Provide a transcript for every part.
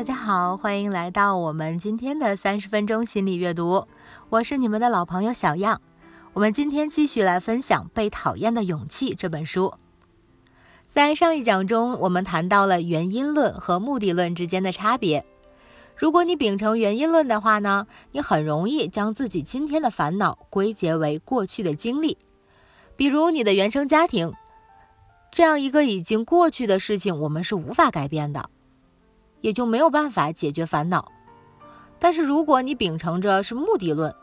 大家好，欢迎来到我们今天的三十分钟心理阅读，我是你们的老朋友小样。我们今天继续来分享《被讨厌的勇气》这本书。在上一讲中，我们谈到了原因论和目的论之间的差别。如果你秉承原因论的话呢，你很容易将自己今天的烦恼归结为过去的经历，比如你的原生家庭，这样一个已经过去的事情，我们是无法改变的。也就没有办法解决烦恼。但是如果你秉承着是目的论，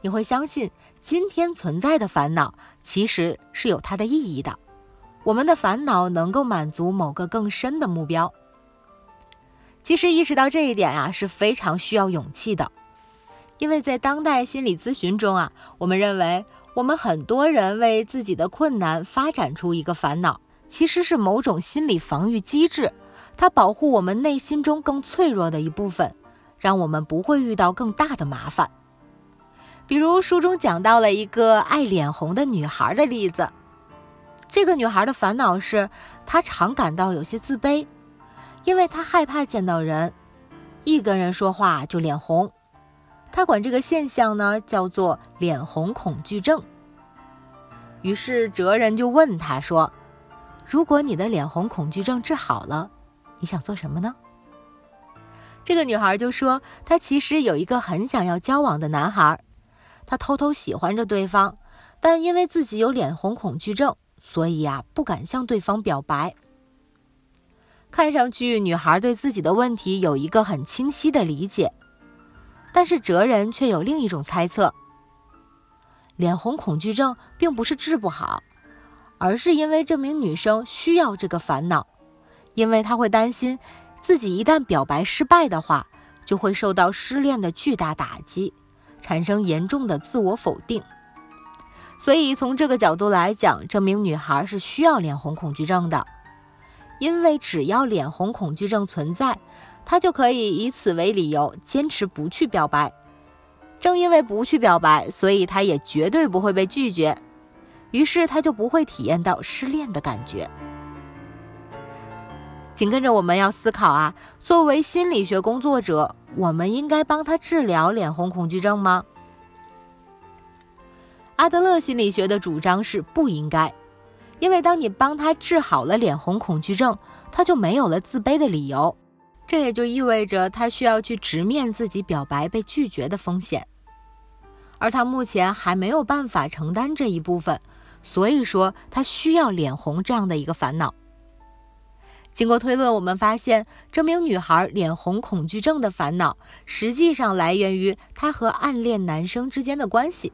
你会相信今天存在的烦恼其实是有它的意义的。我们的烦恼能够满足某个更深的目标。其实意识到这一点啊是非常需要勇气的，因为在当代心理咨询中啊，我们认为我们很多人为自己的困难发展出一个烦恼，其实是某种心理防御机制。它保护我们内心中更脆弱的一部分，让我们不会遇到更大的麻烦。比如书中讲到了一个爱脸红的女孩的例子。这个女孩的烦恼是，她常感到有些自卑，因为她害怕见到人，一跟人说话就脸红。她管这个现象呢叫做脸红恐惧症。于是哲人就问她说：“如果你的脸红恐惧症治好了？”你想做什么呢？这个女孩就说，她其实有一个很想要交往的男孩，她偷偷喜欢着对方，但因为自己有脸红恐惧症，所以呀不敢向对方表白。看上去，女孩对自己的问题有一个很清晰的理解，但是哲人却有另一种猜测：脸红恐惧症并不是治不好，而是因为这名女生需要这个烦恼。因为他会担心，自己一旦表白失败的话，就会受到失恋的巨大打击，产生严重的自我否定。所以从这个角度来讲，这名女孩是需要脸红恐惧症的，因为只要脸红恐惧症存在，她就可以以此为理由坚持不去表白。正因为不去表白，所以她也绝对不会被拒绝，于是她就不会体验到失恋的感觉。紧跟着我们要思考啊，作为心理学工作者，我们应该帮他治疗脸红恐惧症吗？阿德勒心理学的主张是不应该，因为当你帮他治好了脸红恐惧症，他就没有了自卑的理由，这也就意味着他需要去直面自己表白被拒绝的风险，而他目前还没有办法承担这一部分，所以说他需要脸红这样的一个烦恼。经过推论，我们发现这名女孩脸红恐惧症的烦恼，实际上来源于她和暗恋男生之间的关系。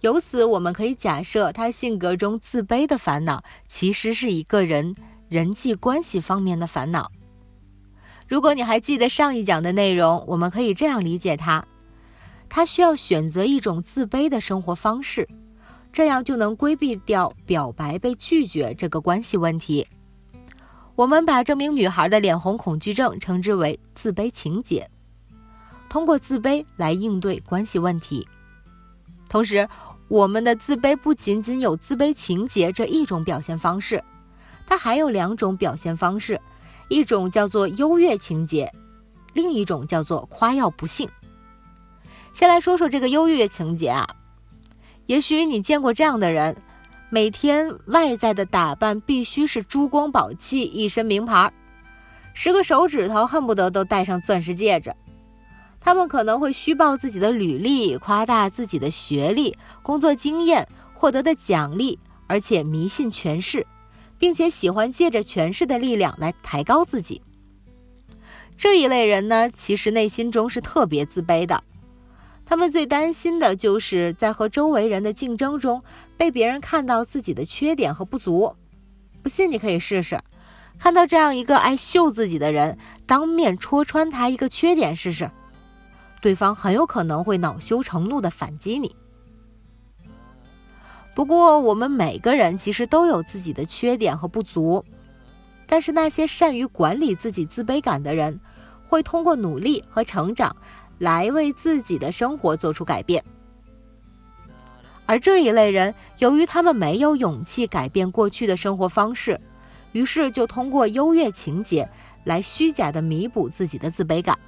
由此，我们可以假设她性格中自卑的烦恼，其实是一个人人际关系方面的烦恼。如果你还记得上一讲的内容，我们可以这样理解她：她需要选择一种自卑的生活方式，这样就能规避掉表白被拒绝这个关系问题。我们把这名女孩的脸红恐惧症称之为自卑情节，通过自卑来应对关系问题。同时，我们的自卑不仅仅有自卑情节这一种表现方式，它还有两种表现方式，一种叫做优越情节，另一种叫做夸耀不幸。先来说说这个优越情节啊，也许你见过这样的人。每天外在的打扮必须是珠光宝气，一身名牌，十个手指头恨不得都戴上钻石戒指。他们可能会虚报自己的履历，夸大自己的学历、工作经验、获得的奖励，而且迷信权势，并且喜欢借着权势的力量来抬高自己。这一类人呢，其实内心中是特别自卑的。他们最担心的就是在和周围人的竞争中被别人看到自己的缺点和不足。不信你可以试试，看到这样一个爱秀自己的人，当面戳穿他一个缺点试试，对方很有可能会恼羞成怒的反击你。不过我们每个人其实都有自己的缺点和不足，但是那些善于管理自己自卑感的人，会通过努力和成长。来为自己的生活做出改变，而这一类人，由于他们没有勇气改变过去的生活方式，于是就通过优越情节来虚假的弥补自己的自卑感。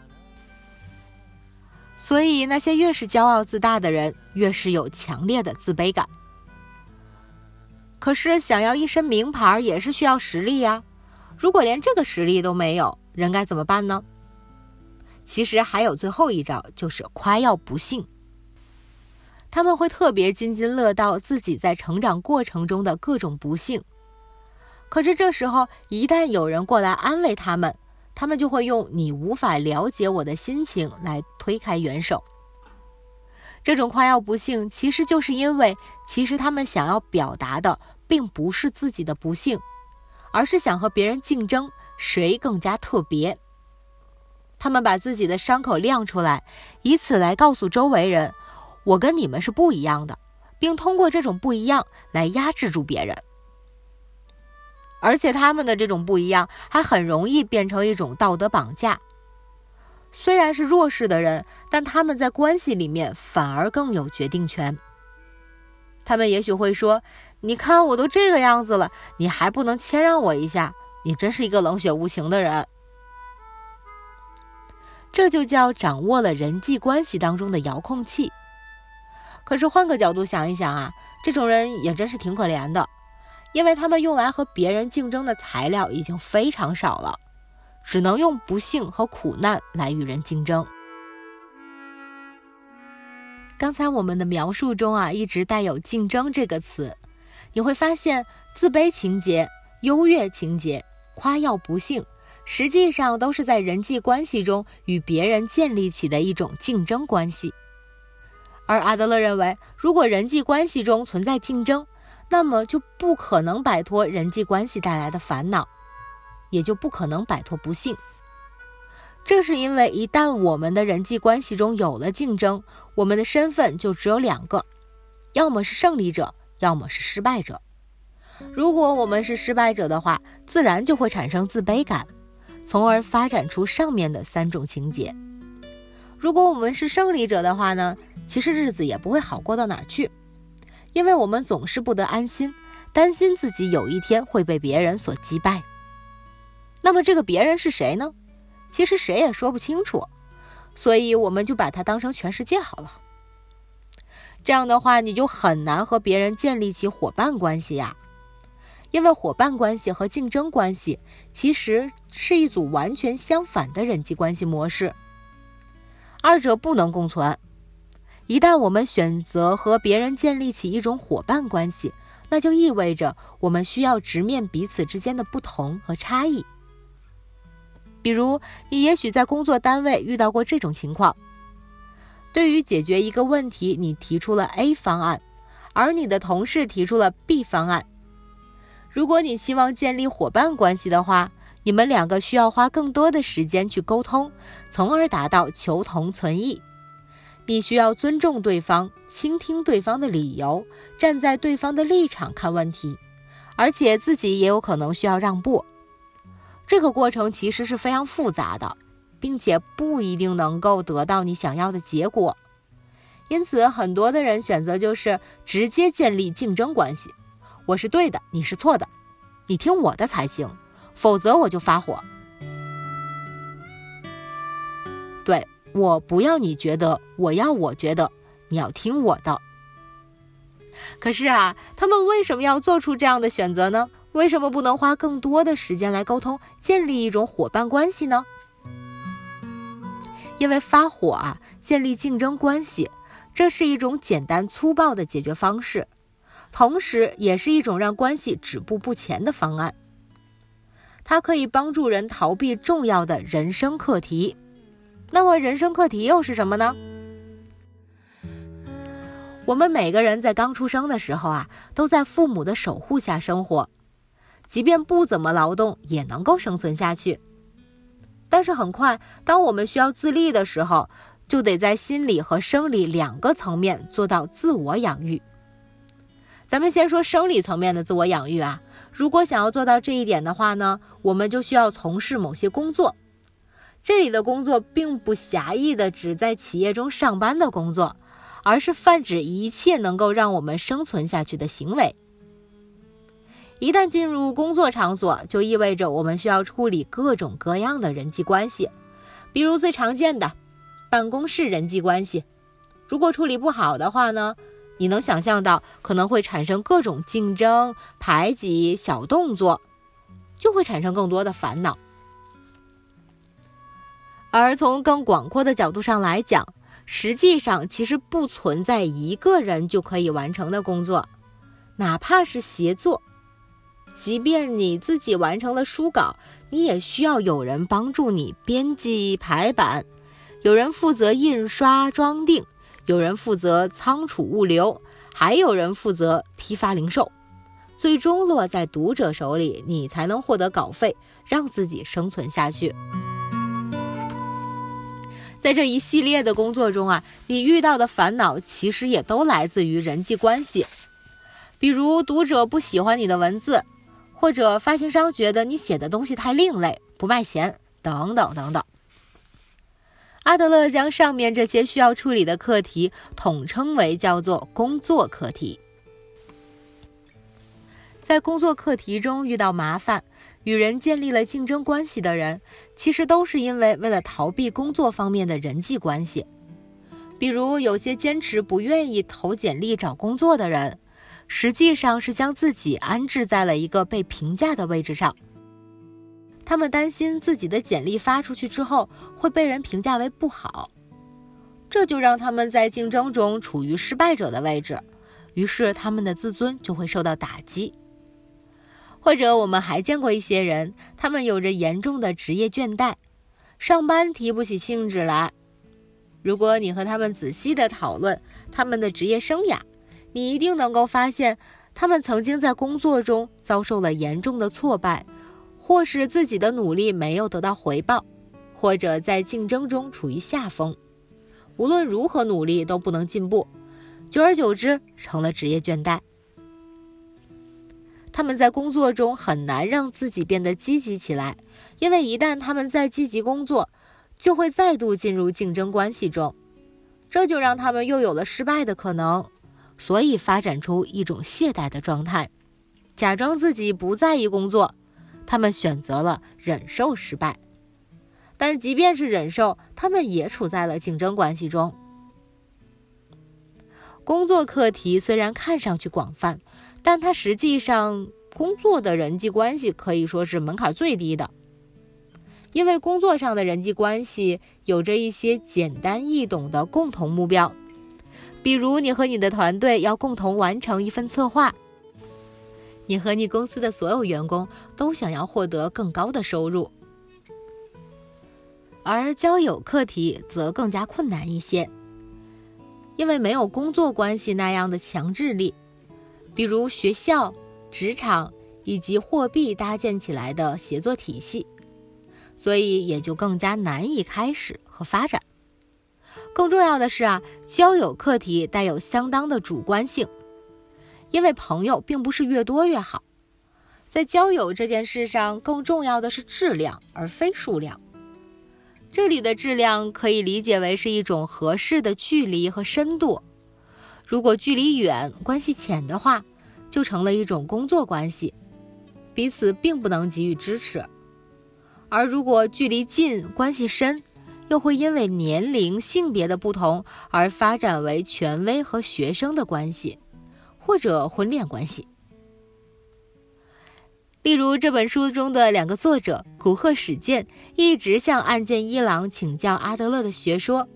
所以，那些越是骄傲自大的人，越是有强烈的自卑感。可是，想要一身名牌也是需要实力呀。如果连这个实力都没有，人该怎么办呢？其实还有最后一招，就是夸耀不幸。他们会特别津津乐道自己在成长过程中的各种不幸。可是这时候，一旦有人过来安慰他们，他们就会用“你无法了解我的心情”来推开援手。这种夸耀不幸，其实就是因为，其实他们想要表达的并不是自己的不幸，而是想和别人竞争，谁更加特别。他们把自己的伤口亮出来，以此来告诉周围人：“我跟你们是不一样的，并通过这种不一样来压制住别人。”而且他们的这种不一样，还很容易变成一种道德绑架。虽然是弱势的人，但他们在关系里面反而更有决定权。他们也许会说：“你看我都这个样子了，你还不能谦让我一下？你真是一个冷血无情的人。”这就叫掌握了人际关系当中的遥控器。可是换个角度想一想啊，这种人也真是挺可怜的，因为他们用来和别人竞争的材料已经非常少了。只能用不幸和苦难来与人竞争。刚才我们的描述中啊，一直带有“竞争”这个词，你会发现，自卑情节、优越情节、夸耀不幸，实际上都是在人际关系中与别人建立起的一种竞争关系。而阿德勒认为，如果人际关系中存在竞争，那么就不可能摆脱人际关系带来的烦恼。也就不可能摆脱不幸。正是因为一旦我们的人际关系中有了竞争，我们的身份就只有两个，要么是胜利者，要么是失败者。如果我们是失败者的话，自然就会产生自卑感，从而发展出上面的三种情节。如果我们是胜利者的话呢，其实日子也不会好过到哪儿去，因为我们总是不得安心，担心自己有一天会被别人所击败。那么这个别人是谁呢？其实谁也说不清楚，所以我们就把它当成全世界好了。这样的话，你就很难和别人建立起伙伴关系呀，因为伙伴关系和竞争关系其实是一组完全相反的人际关系模式，二者不能共存。一旦我们选择和别人建立起一种伙伴关系，那就意味着我们需要直面彼此之间的不同和差异。比如，你也许在工作单位遇到过这种情况：对于解决一个问题，你提出了 A 方案，而你的同事提出了 B 方案。如果你希望建立伙伴关系的话，你们两个需要花更多的时间去沟通，从而达到求同存异。你需要尊重对方，倾听对方的理由，站在对方的立场看问题，而且自己也有可能需要让步。这个过程其实是非常复杂的，并且不一定能够得到你想要的结果，因此很多的人选择就是直接建立竞争关系。我是对的，你是错的，你听我的才行，否则我就发火。对我不要你觉得，我要我觉得，你要听我的。可是啊，他们为什么要做出这样的选择呢？为什么不能花更多的时间来沟通，建立一种伙伴关系呢？因为发火啊，建立竞争关系，这是一种简单粗暴的解决方式，同时也是一种让关系止步不前的方案。它可以帮助人逃避重要的人生课题。那么，人生课题又是什么呢？我们每个人在刚出生的时候啊，都在父母的守护下生活。即便不怎么劳动，也能够生存下去。但是很快，当我们需要自立的时候，就得在心理和生理两个层面做到自我养育。咱们先说生理层面的自我养育啊，如果想要做到这一点的话呢，我们就需要从事某些工作。这里的工作并不狭义的指在企业中上班的工作，而是泛指一切能够让我们生存下去的行为。一旦进入工作场所，就意味着我们需要处理各种各样的人际关系，比如最常见的办公室人际关系。如果处理不好的话呢，你能想象到可能会产生各种竞争、排挤、小动作，就会产生更多的烦恼。而从更广阔的角度上来讲，实际上其实不存在一个人就可以完成的工作，哪怕是协作。即便你自己完成了书稿，你也需要有人帮助你编辑排版，有人负责印刷装订，有人负责仓储物流，还有人负责批发零售，最终落在读者手里，你才能获得稿费，让自己生存下去。在这一系列的工作中啊，你遇到的烦恼其实也都来自于人际关系，比如读者不喜欢你的文字。或者发行商觉得你写的东西太另类，不卖钱，等等等等。阿德勒将上面这些需要处理的课题统称为叫做工作课题。在工作课题中遇到麻烦、与人建立了竞争关系的人，其实都是因为为了逃避工作方面的人际关系。比如有些坚持不愿意投简历找工作的人。实际上是将自己安置在了一个被评价的位置上。他们担心自己的简历发出去之后会被人评价为不好，这就让他们在竞争中处于失败者的位置，于是他们的自尊就会受到打击。或者我们还见过一些人，他们有着严重的职业倦怠，上班提不起兴致来。如果你和他们仔细的讨论他们的职业生涯，你一定能够发现，他们曾经在工作中遭受了严重的挫败，或是自己的努力没有得到回报，或者在竞争中处于下风。无论如何努力都不能进步，久而久之成了职业倦怠。他们在工作中很难让自己变得积极起来，因为一旦他们在积极工作，就会再度进入竞争关系中，这就让他们又有了失败的可能。所以发展出一种懈怠的状态，假装自己不在意工作。他们选择了忍受失败，但即便是忍受，他们也处在了竞争关系中。工作课题虽然看上去广泛，但它实际上工作的人际关系可以说是门槛最低的，因为工作上的人际关系有着一些简单易懂的共同目标。比如，你和你的团队要共同完成一份策划；你和你公司的所有员工都想要获得更高的收入。而交友课题则更加困难一些，因为没有工作关系那样的强制力，比如学校、职场以及货币搭建起来的协作体系，所以也就更加难以开始和发展。更重要的是啊，交友课题带有相当的主观性，因为朋友并不是越多越好，在交友这件事上，更重要的是质量而非数量。这里的质量可以理解为是一种合适的距离和深度。如果距离远、关系浅的话，就成了一种工作关系，彼此并不能给予支持；而如果距离近、关系深，又会因为年龄、性别的不同而发展为权威和学生的关系，或者婚恋关系。例如这本书中的两个作者古贺史健一直向案件一郎请教阿德勒的学说，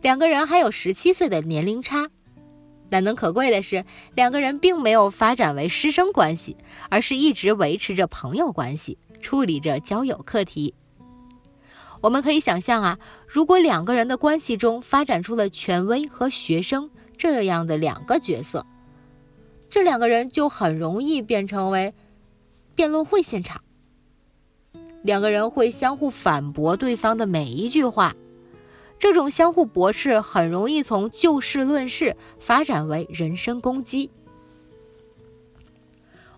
两个人还有十七岁的年龄差。难能可贵的是，两个人并没有发展为师生关系，而是一直维持着朋友关系，处理着交友课题。我们可以想象啊，如果两个人的关系中发展出了权威和学生这样的两个角色，这两个人就很容易变成为辩论会现场。两个人会相互反驳对方的每一句话，这种相互驳斥很容易从就事论事发展为人身攻击。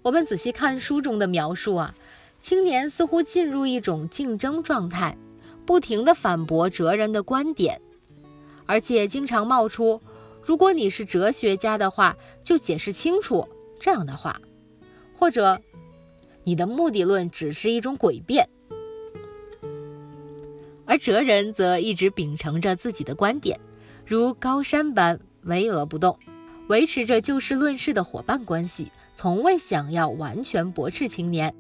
我们仔细看书中的描述啊，青年似乎进入一种竞争状态。不停的反驳哲人的观点，而且经常冒出“如果你是哲学家的话，就解释清楚”这样的话。或者你的目的论只是一种诡辩。而哲人则一直秉承着自己的观点，如高山般巍峨不动，维持着就事论事的伙伴关系，从未想要完全驳斥青年。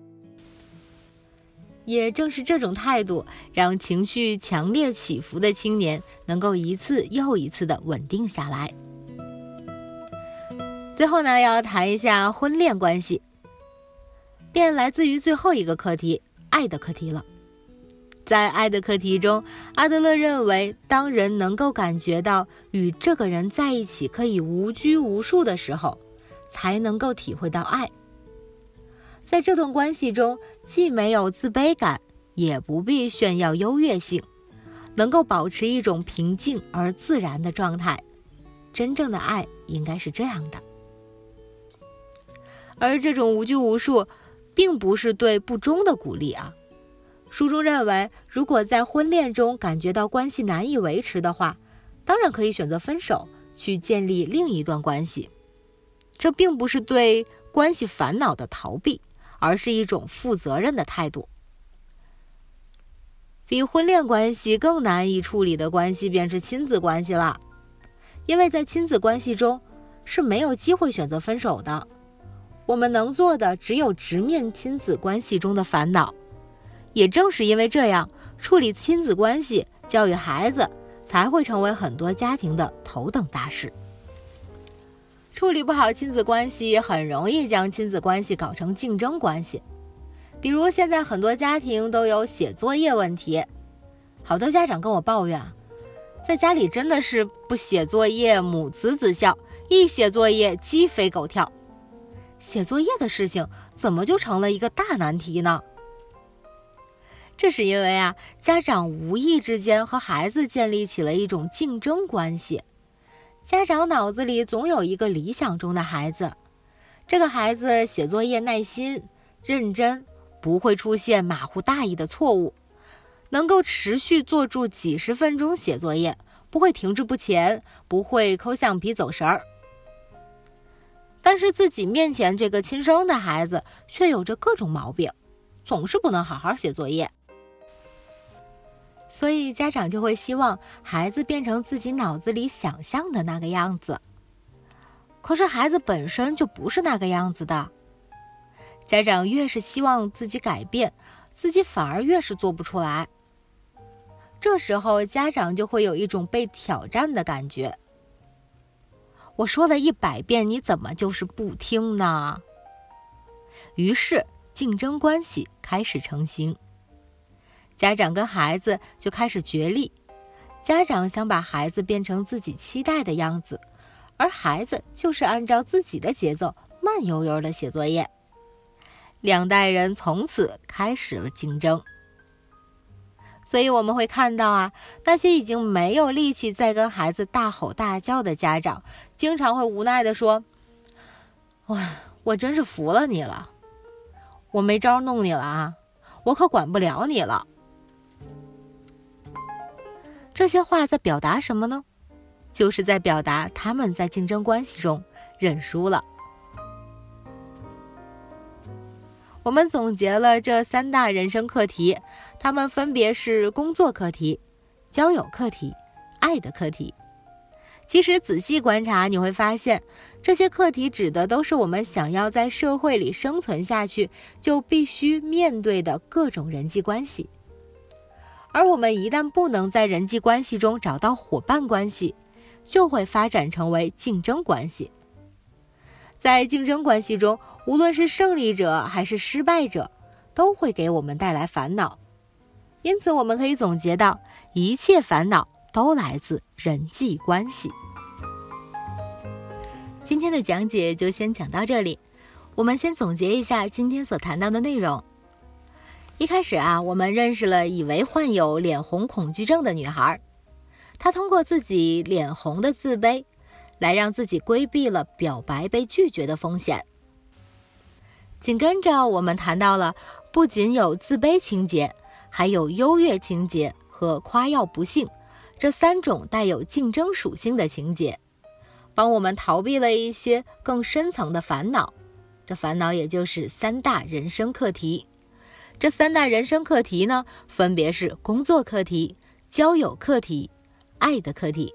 也正是这种态度，让情绪强烈起伏的青年能够一次又一次的稳定下来。最后呢，要谈一下婚恋关系，便来自于最后一个课题——爱的课题了。在爱的课题中，阿德勒认为，当人能够感觉到与这个人在一起可以无拘无束的时候，才能够体会到爱。在这段关系中，既没有自卑感，也不必炫耀优越性，能够保持一种平静而自然的状态。真正的爱应该是这样的。而这种无拘无束，并不是对不忠的鼓励啊。书中认为，如果在婚恋中感觉到关系难以维持的话，当然可以选择分手，去建立另一段关系。这并不是对关系烦恼的逃避。而是一种负责任的态度。比婚恋关系更难以处理的关系，便是亲子关系了。因为在亲子关系中是没有机会选择分手的，我们能做的只有直面亲子关系中的烦恼。也正是因为这样，处理亲子关系、教育孩子，才会成为很多家庭的头等大事。处理不好亲子关系，很容易将亲子关系搞成竞争关系。比如现在很多家庭都有写作业问题，好多家长跟我抱怨，在家里真的是不写作业母慈子孝，一写作业鸡飞狗跳。写作业的事情怎么就成了一个大难题呢？这是因为啊，家长无意之间和孩子建立起了一种竞争关系。家长脑子里总有一个理想中的孩子，这个孩子写作业耐心、认真，不会出现马虎大意的错误，能够持续坐住几十分钟写作业，不会停滞不前，不会抠橡皮走神儿。但是自己面前这个亲生的孩子却有着各种毛病，总是不能好好写作业。所以家长就会希望孩子变成自己脑子里想象的那个样子。可是孩子本身就不是那个样子的。家长越是希望自己改变，自己反而越是做不出来。这时候家长就会有一种被挑战的感觉。我说了一百遍，你怎么就是不听呢？于是竞争关系开始成型。家长跟孩子就开始角力，家长想把孩子变成自己期待的样子，而孩子就是按照自己的节奏慢悠悠的写作业。两代人从此开始了竞争。所以我们会看到啊，那些已经没有力气再跟孩子大吼大叫的家长，经常会无奈的说：“哇，我真是服了你了，我没招弄你了啊，我可管不了你了。”这些话在表达什么呢？就是在表达他们在竞争关系中认输了。我们总结了这三大人生课题，他们分别是工作课题、交友课题、爱的课题。其实仔细观察，你会发现，这些课题指的都是我们想要在社会里生存下去，就必须面对的各种人际关系。而我们一旦不能在人际关系中找到伙伴关系，就会发展成为竞争关系。在竞争关系中，无论是胜利者还是失败者，都会给我们带来烦恼。因此，我们可以总结到：一切烦恼都来自人际关系。今天的讲解就先讲到这里，我们先总结一下今天所谈到的内容。一开始啊，我们认识了以为患有脸红恐惧症的女孩，她通过自己脸红的自卑，来让自己规避了表白被拒绝的风险。紧跟着，我们谈到了不仅有自卑情节，还有优越情节和夸耀不幸这三种带有竞争属性的情节，帮我们逃避了一些更深层的烦恼。这烦恼也就是三大人生课题。这三大人生课题呢，分别是工作课题、交友课题、爱的课题。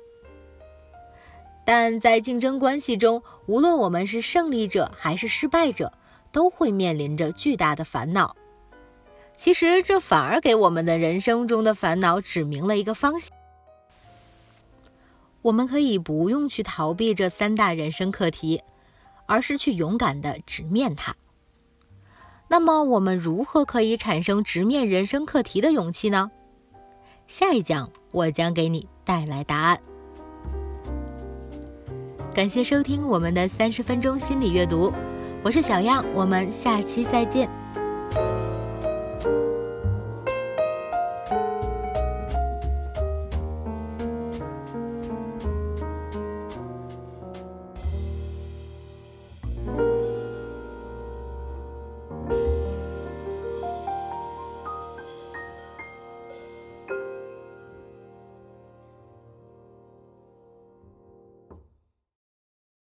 但在竞争关系中，无论我们是胜利者还是失败者，都会面临着巨大的烦恼。其实，这反而给我们的人生中的烦恼指明了一个方向。我们可以不用去逃避这三大人生课题，而是去勇敢的直面它。那么，我们如何可以产生直面人生课题的勇气呢？下一讲我将给你带来答案。感谢收听我们的三十分钟心理阅读，我是小样，我们下期再见。